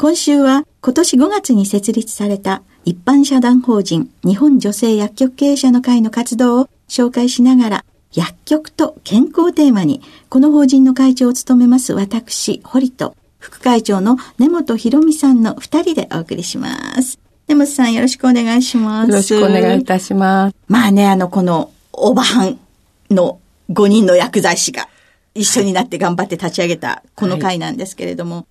今週は今年5月に設立された一般社団法人日本女性薬局経営者の会の活動を紹介しながら薬局と健康テーマにこの法人の会長を務めます私、堀と副会長の根本博美さんの二人でお送りします。根本さんよろしくお願いします。よろしくお願いいたします。まあね、あの、このおばはんの5人の薬剤師が一緒になって頑張って立ち上げたこの会なんですけれども、はい、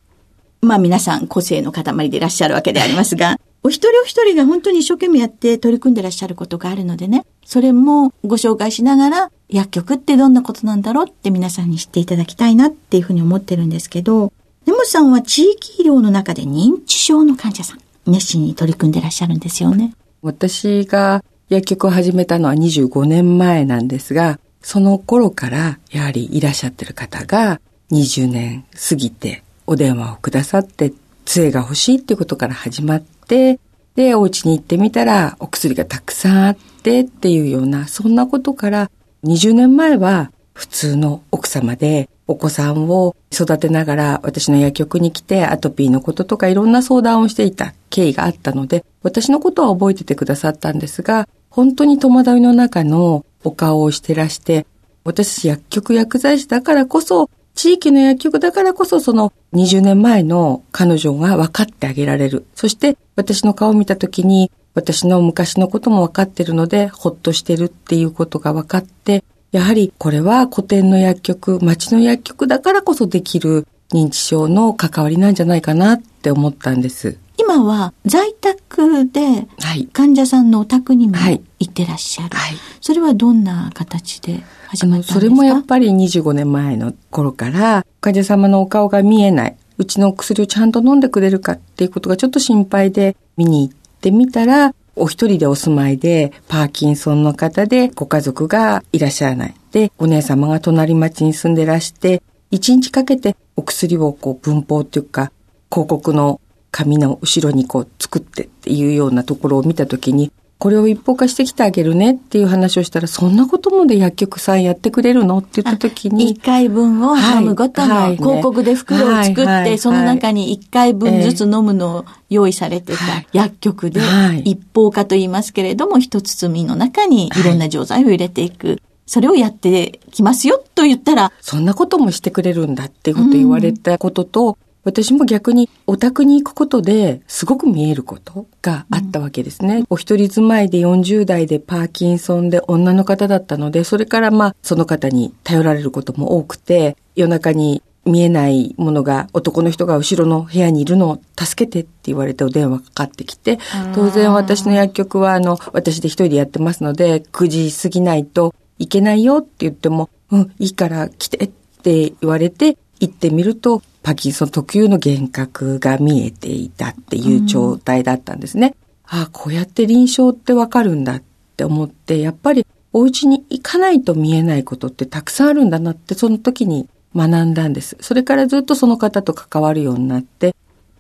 まあ皆さん個性の塊でいらっしゃるわけでありますが、お一人お一人が本当に一生懸命やって取り組んでいらっしゃることがあるのでね、それもご紹介しながら、薬局ってどんなことなんだろうって皆さんに知っていただきたいなっていうふうに思ってるんですけど、根本さんは地域医療の中で認知症の患者さん、熱心に取り組んでいらっしゃるんですよね。私が薬局を始めたのは25年前なんですが、その頃からやはりいらっしゃってる方が20年過ぎてお電話をくださって杖が欲しいっていうことから始まって、で、お家に行ってみたらお薬がたくさんあってっていうような、そんなことから20年前は普通の奥様でお子さんを育てながら私の薬局に来てアトピーのこととかいろんな相談をしていた経緯があったので、私のことは覚えててくださったんですが、本当に戸惑いの中のお顔をしてらして、私薬局薬剤師だからこそ、地域の薬局だからこそその20年前の彼女が分かってあげられる。そして私の顔を見た時に私の昔のことも分かってるのでほっとしてるっていうことが分かって、やはりこれは古典の薬局、町の薬局だからこそできる認知症の関わりなんじゃないかなって思ったんです。今は在宅で患者さんのお宅にも行ってらっしゃる。はい、それはどんな形で始まったんですか？それもやっぱり25年前の頃から患者様のお顔が見えない。うちの薬をちゃんと飲んでくれるかっていうことがちょっと心配で見に行ってみたら、お一人でお住まいで、パーキンソンの方でご家族がいらっしゃらない。で、お姉様が隣町に住んでらして、一日かけてお薬をこう文法っていうか、広告の紙の後ろにこう作ってっていうようなところを見たときに、これを一方化してきてあげるねっていう話をしたら、そんなこともで薬局さんやってくれるのって言った時に。1回分を飲むごとの広告で袋を作って、その中に1回分ずつ飲むのを用意されてた薬局で、一方化と言いますけれども、一包みの中にいろんな錠剤を入れていく。それをやってきますよと言ったら。そんなこともしてくれるんだっていうこと言われたことと、私も逆にお宅に行くことですごく見えることがあったわけですね。うん、お一人住まいで40代でパーキンソンで女の方だったので、それからまあその方に頼られることも多くて、夜中に見えないものが男の人が後ろの部屋にいるのを助けてって言われてお電話かかってきて、当然私の薬局はあの、私で一人でやってますので、9時過ぎないといけないよって言っても、うん、いいから来てって言われて、行ってみると、パキンソン特有の幻覚が見えていたっていう状態だったんですね。うん、ああ、こうやって臨床ってわかるんだって思って、やっぱりお家に行かないと見えないことってたくさんあるんだなってその時に学んだんです。それからずっとその方と関わるようになって、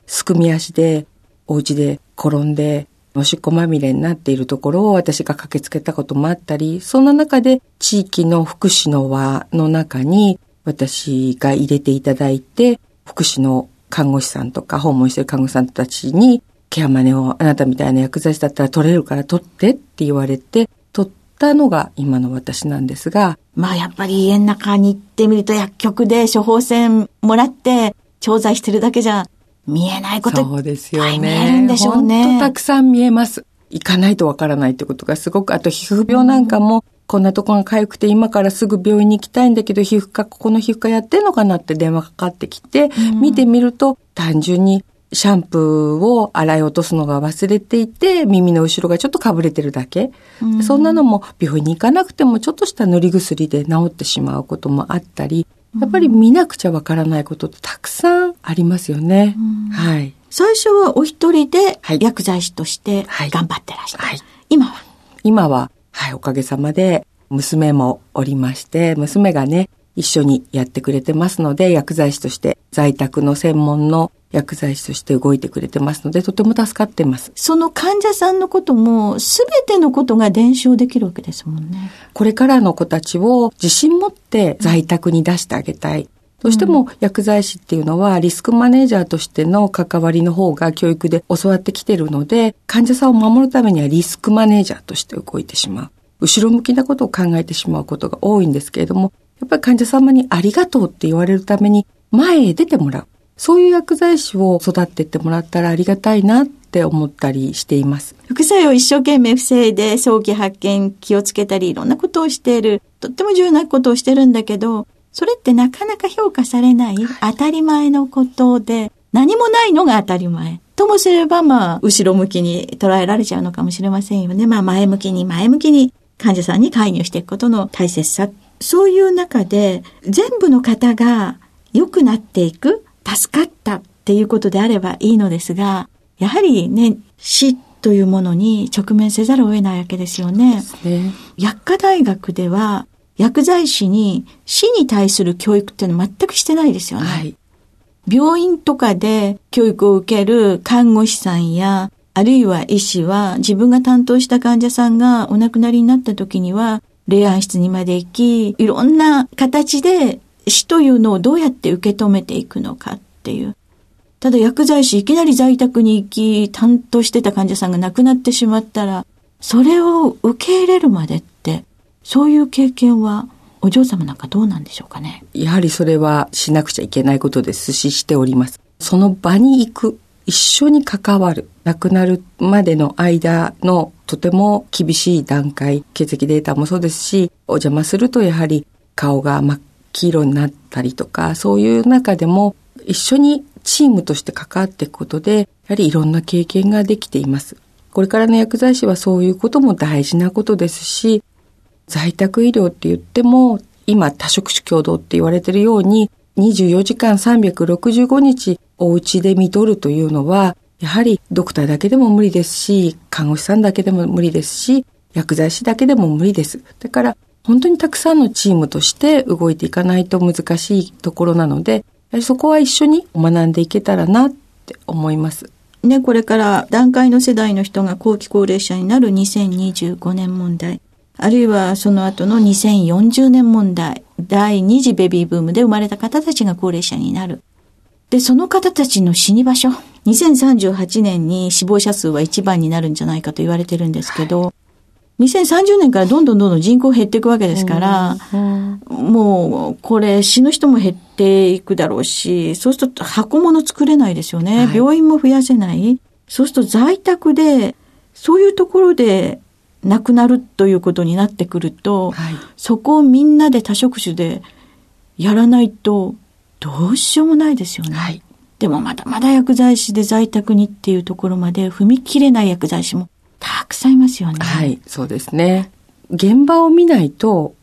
すくみ足でお家で転んでおしっこまみれになっているところを私が駆けつけたこともあったり、そんな中で地域の福祉の輪の中に私が入れていただいて、福祉の看護師さんとか訪問してる看護師さんたちに、ケアマネをあなたみたいな薬剤師だったら取れるから取ってって言われて、取ったのが今の私なんですが。まあやっぱり家の中に行ってみると薬局で処方箋もらって調剤してるだけじゃ見えないことそうですよね。見えるんでしょうね。本当たくさん見えます。行かないとわからないってことがすごく、あと皮膚病なんかも、こんなとこが痒くて今からすぐ病院に行きたいんだけど、皮膚科、ここの皮膚科やってんのかなって電話かかってきて、うん、見てみると、単純にシャンプーを洗い落とすのが忘れていて、耳の後ろがちょっとかぶれてるだけ。うん、そんなのも病院に行かなくてもちょっとした塗り薬で治ってしまうこともあったり、やっぱり見なくちゃわからないことってたくさんありますよね。うん、はい。最初はお一人で薬剤師として頑張ってらした。はい、今は？今は、はい、おかげさまで娘もおりまして、娘がね、一緒にやってくれてますので、薬剤師として在宅の専門の薬剤師として動いてくれてますので、とても助かってます。その患者さんのことも、すべてのことが伝承できるわけですもんね。これからの子たちを自信持って在宅に出してあげたい。どうしても薬剤師っていうのはリスクマネージャーとしての関わりの方が教育で教わってきてるので、患者さんを守るためにはリスクマネージャーとして動いてしまう。後ろ向きなことを考えてしまうことが多いんですけれども、やっぱり患者様にありがとうって言われるために前へ出てもらう。そういう薬剤師を育ってってもらったらありがたいなって思ったりしています。副作用を一生懸命防いで早期発見気をつけたりいろんなことをしている。とっても重要なことをしてるんだけど、それってなかなか評価されない当たり前のことで、何もないのが当たり前。ともすれば、まあ、後ろ向きに捉えられちゃうのかもしれませんよね。まあ、前向きに前向きに患者さんに介入していくことの大切さ。そういう中で、全部の方が良くなっていく、助かったっていうことであればいいのですが、やはりね、死というものに直面せざるを得ないわけですよね。ね薬科大学では、薬剤師に死に対する教育っていうのは全くしてないですよね。はい、病院とかで教育を受ける看護師さんや、あるいは医師は自分が担当した患者さんがお亡くなりになった時には、霊安室にまで行き、いろんな形で死というのをどうやって受け止めていくのかっていう。ただ薬剤師いきなり在宅に行き、担当してた患者さんが亡くなってしまったら、それを受け入れるまでってそういう経験はお嬢様なんかどうなんでしょうかね？やはりそれはしなくちゃいけないことですししております。その場に行く、一緒に関わる、亡くなるまでの間のとても厳しい段階、血液データもそうですし、お邪魔するとやはり顔が真っ黄色になったりとか、そういう中でも一緒にチームとして関わっていくことで、やはりいろんな経験ができています。これからの薬剤師はそういうことも大事なことですし、在宅医療って言っても、今多職種共同って言われてるように、24時間365日お家で見とるというのは、やはりドクターだけでも無理ですし、看護師さんだけでも無理ですし、薬剤師だけでも無理です。だから、本当にたくさんのチームとして動いていかないと難しいところなので、そこは一緒に学んでいけたらなって思います。ね、これから段階の世代の人が後期高齢者になる2025年問題。あるいはその後の2040年問題、第二次ベビーブームで生まれた方たちが高齢者になる。で、その方たちの死に場所、2038年に死亡者数は一番になるんじゃないかと言われてるんですけど、はい、2030年からどんどんどんどん人口減っていくわけですから、もう、これ死ぬ人も減っていくだろうし、そうすると箱物作れないですよね。はい、病院も増やせない。そうすると在宅で、そういうところでなくなるということになってくると、はい、そこをみんなで多職種でやらないとどうしようもないですよね。はい、でもまだまだ薬剤師で在宅にっていうところまで踏み切れない薬剤師もたくさんいますよね。はい、そうですね。現場を見ないと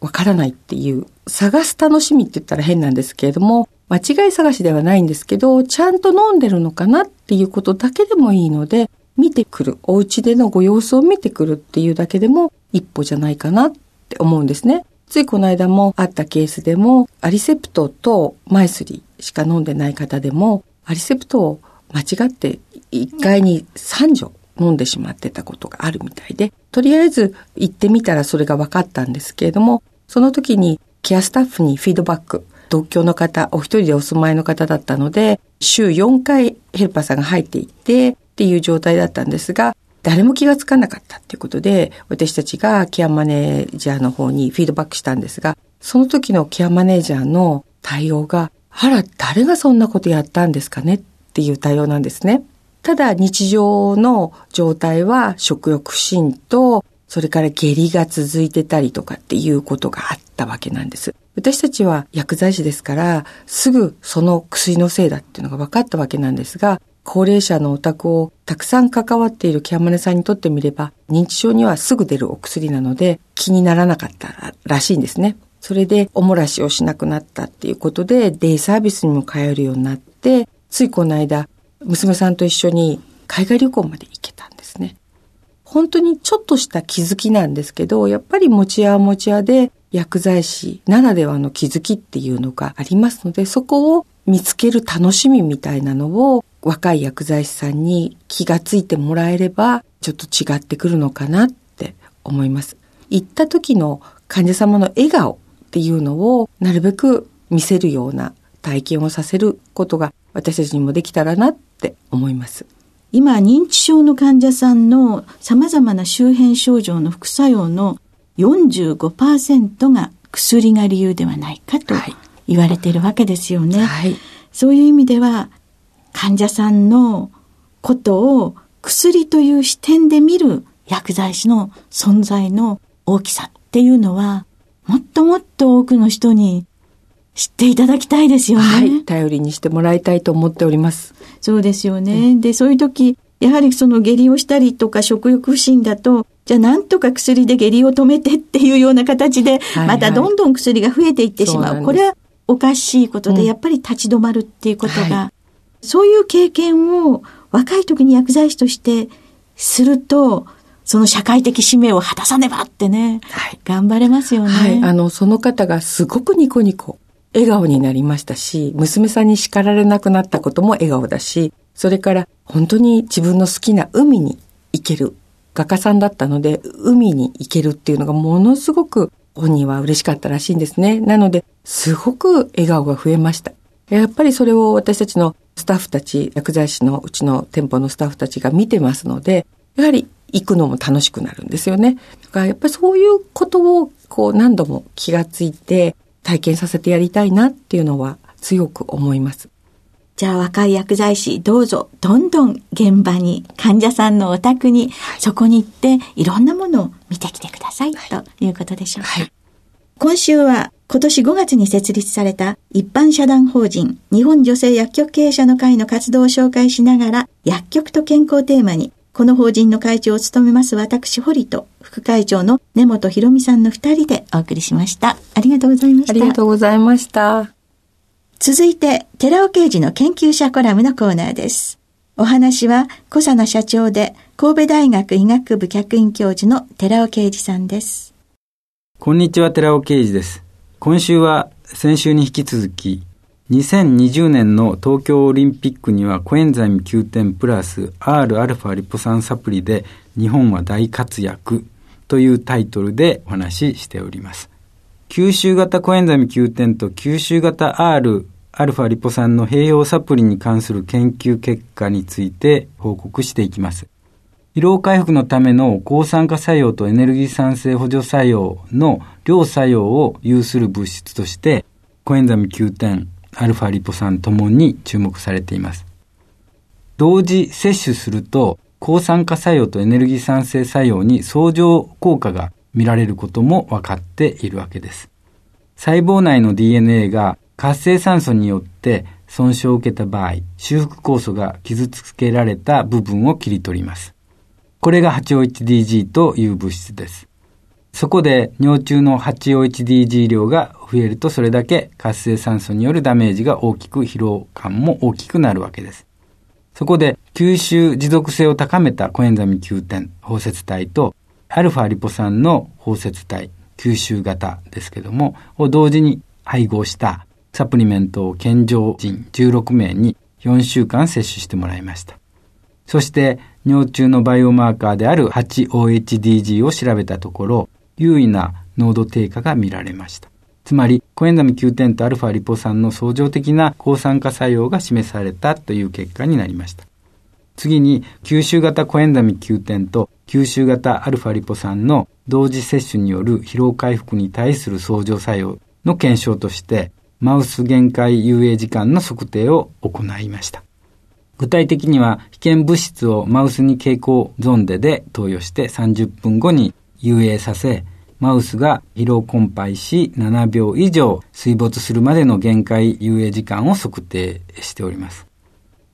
わからないっていう、探す楽しみって言ったら変なんですけれども、間違い探しではないんですけど、ちゃんと飲んでるのかなっていうことだけでもいいので、見てくる、お家でのご様子を見てくるっていうだけでも一歩じゃないかなって思うんですね。ついこの間もあったケースでも、アリセプトとマイスリーしか飲んでない方でも、アリセプトを間違って1回に3錠飲んでしまってたことがあるみたいで、とりあえず行ってみたらそれが分かったんですけれども、その時にケアスタッフにフィードバック、独居の方、お一人でお住まいの方だったので、週4回ヘルパーさんが入っていってっていう状態だったんですが、誰も気がつかなかったっていうことで、私たちがケアマネージャーの方にフィードバックしたんですが、その時のケアマネージャーの対応が、あら、誰がそんなことやったんですかねっていう対応なんですね。ただ日常の状態は食欲不振と、それから下痢が続いてたりとかっていうことがあったわけなんです。私たちは薬剤師ですから、すぐその薬のせいだっていうのが分かったわけなんですが、高齢者のお宅をたくさん関わっているケアマネさんにとってみれば、認知症にはすぐ出るお薬なので気にならなかったらしいんですね。それでおもらしをしなくなったっていうことで、デイサービスにも通えるようになって、ついこの間、娘さんと一緒に海外旅行まで行けたんですね。本当にちょっとした気づきなんですけど、やっぱり持ち屋持ち屋で薬剤師ならではの気づきっていうのがありますので、そこを見つける楽しみみたいなのを若い薬剤師さんに気がついてもらえれば、ちょっと違ってくるのかなって思います。行った時の患者様の笑顔っていうのをなるべく見せるような体験をさせることが私たちにもできたらなって思います。今、認知症の患者さんの様々な周辺症状の副作用の45%が薬が理由ではないかと言われているわけですよね。はい、そういう意味では、患者さんのことを薬という視点で見る薬剤師の存在の大きさっていうのは、もっともっと多くの人に知っていただきたいですよね。はい。頼りにしてもらいたいと思っております。そうですよね。うん、で、そういう時、やはりその下痢をしたりとか食欲不振だと、じゃあなんとか薬で下痢を止めてっていうような形で、またどんどん薬が増えていってしまう。はいはい、これはおかしいことで、やっぱり立ち止まるっていうことが、はい、そういう経験を若い時に薬剤師としてすると、その社会的使命を果たさねばってね、はい、頑張れますよね。はい、あの、その方がすごくニコニコ笑顔になりましたし、娘さんに叱られなくなったことも笑顔だし、それから本当に自分の好きな海に行ける画家さんだったので、海に行けるっていうのがものすごく本人は嬉しかったらしいんですね。なので、すごく笑顔が増えました。やっぱりそれを私たちのスタッフたち、薬剤師のうちの店舗のスタッフたちが見てますので、やはり行くのも楽しくなるんですよね。だからやっぱりそういうことをこう何度も気がついて、体験させてやりたいなっていうのは強く思います。じゃあ若い薬剤師、どうぞ、どんどん現場に、患者さんのお宅に、はい、そこに行って、いろんなものを見てきてください、はい、ということでしょうか。はい、今週は、今年5月に設立された一般社団法人日本女性薬局経営者の会の活動を紹介しながら薬局と健康テーマにこの法人の会長を務めます私、堀と副会長の根本博美さんの二人でお送りしました。ありがとうございました。ありがとうございました。続いて、寺尾刑事の研究者コラムのコーナーです。お話は、小佐奈社長で、神戸大学医学部客員教授の寺尾啓二さんです。こんにちは、寺尾啓二です。今週は、先週に引き続き、2020年の東京オリンピックにはコエンザイム9点プラス Rα リポ酸サプリで日本は大活躍というタイトルでお話ししております。吸収型コエンザイム9点と吸収型 R アルファリポ酸の併用サプリに関する研究結果について報告していきます。疲労回復のための抗酸化作用とエネルギー酸性補助作用の両作用を有する物質として、コエンザイム9点アルファリポ酸ともに注目されています。同時摂取すると、抗酸化作用とエネルギー酸性作用に相乗効果が見られることも分かっているわけです。細胞内の DNA が活性酸素によって損傷を受けた場合、修復酵素が傷つけられた部分を切り取ります。これが 851DG という物質です。そこで尿中の 8OHDG 量が増えるとそれだけ活性酸素によるダメージが大きく疲労感も大きくなるわけです。そこで吸収持続性を高めたコエンザミ9点包摂体とアルファリポ酸の包摂体吸収型ですけどもを同時に配合したサプリメントを健常人16名に4週間摂取してもらいました。そして尿中のバイオマーカーである 8OHDG を調べたところ、優位な濃度低下が見られました。つまり、コエンザミ Q10 とアルファリポ酸の相乗的な抗酸化作用が示されたという結果になりました。次に、吸収型コエンザミ Q10 と吸収型アルファリポ酸の同時摂取による疲労回復に対する相乗作用の検証として、マウス限界遊泳時間の測定を行いました。具体的には、危険物質をマウスに蛍光ゾンデで投与して30分後に遊泳させ、マウスが疲労困憊し7秒以上水没するまでの限界遊泳時間を測定しております。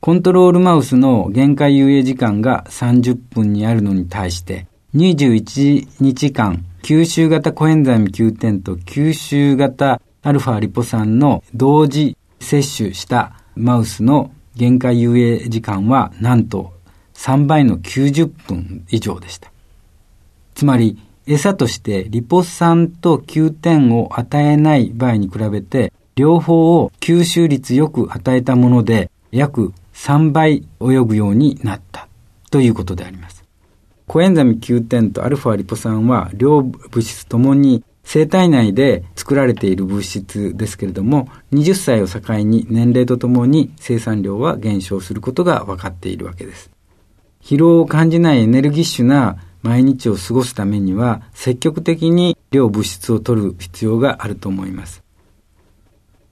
コントロールマウスの限界遊泳時間が30分にあるのに対して21日間吸収型コエンザイム9点と吸収型アルファリポ酸の同時摂取したマウスの限界遊泳時間はなんと3倍の90分以上でした。つまり餌としてリポ酸と9点を与えない場合に比べて、両方を吸収率よく与えたもので、約3倍泳ぐようになったということであります。コエンザミ9点とアルファリポ酸は両物質ともに生体内で作られている物質ですけれども、20歳を境に年齢とともに生産量は減少することが分かっているわけです。疲労を感じないエネルギッシュな毎日を過ごすためには積極的に量物質を取る必要があると思います。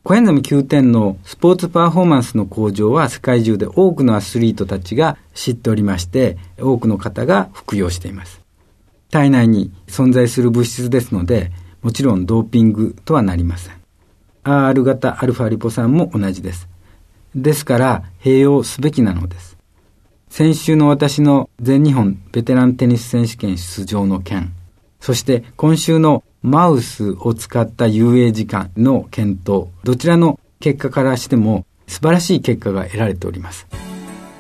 コエンザミ9点のスポーツパフォーマンスの向上は世界中で多くのアスリートたちが知っておりまして、多くの方が服用しています。体内に存在する物質ですので、もちろんドーピングとはなりません。R 型アルファリポ酸も同じです。ですから、併用すべきなのです。先週の私の全日本ベテランテニス選手権出場の件、そして今週のマウスを使った遊泳時間の検討、どちらの結果からしても素晴らしい結果が得られております。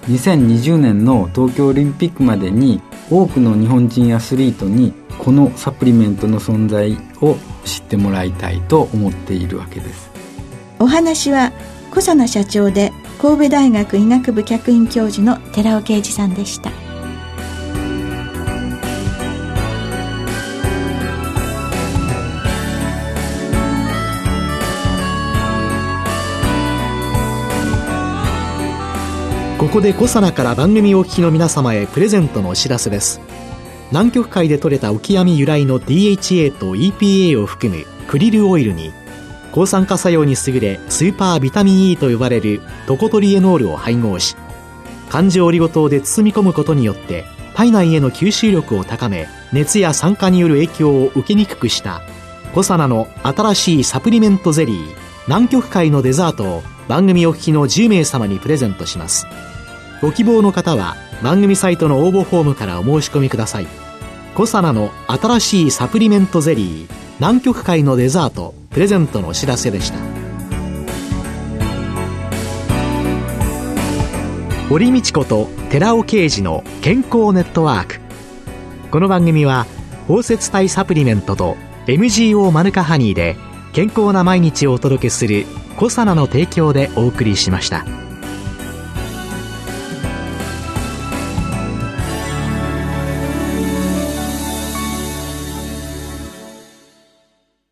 2020年の東京オリンピックまでに多くの日本人アスリートにこのサプリメントの存在を知ってもらいたいと思っているわけです。お話は小佐奈社長で神戸大学医学部客員教授の寺尾啓二さんでしたここでコサナから番組お聞きの皆様へプレゼントのお知らせです。南極海で採れたオキアミ由来の DHA と EPA を含むクリルオイルに抗酸化作用に優れスーパービタミン E と呼ばれるトコトリエノールを配合し環状オリゴ糖で包み込むことによって体内への吸収力を高め熱や酸化による影響を受けにくくしたコサナの新しいサプリメントゼリー南極海のデザートを番組お聞きの10名様にプレゼントします。ご希望の方は番組サイトの応募フォームからお申し込みください。コサナの新しいサプリメントゼリー南極海のデザートプレゼントのお知らせでした。堀道子と寺尾啓二の健康ネットワーク。この番組は包摂体サプリメントと MGO マヌカハニーで健康な毎日をお届けする「コサナの提供」でお送りしました。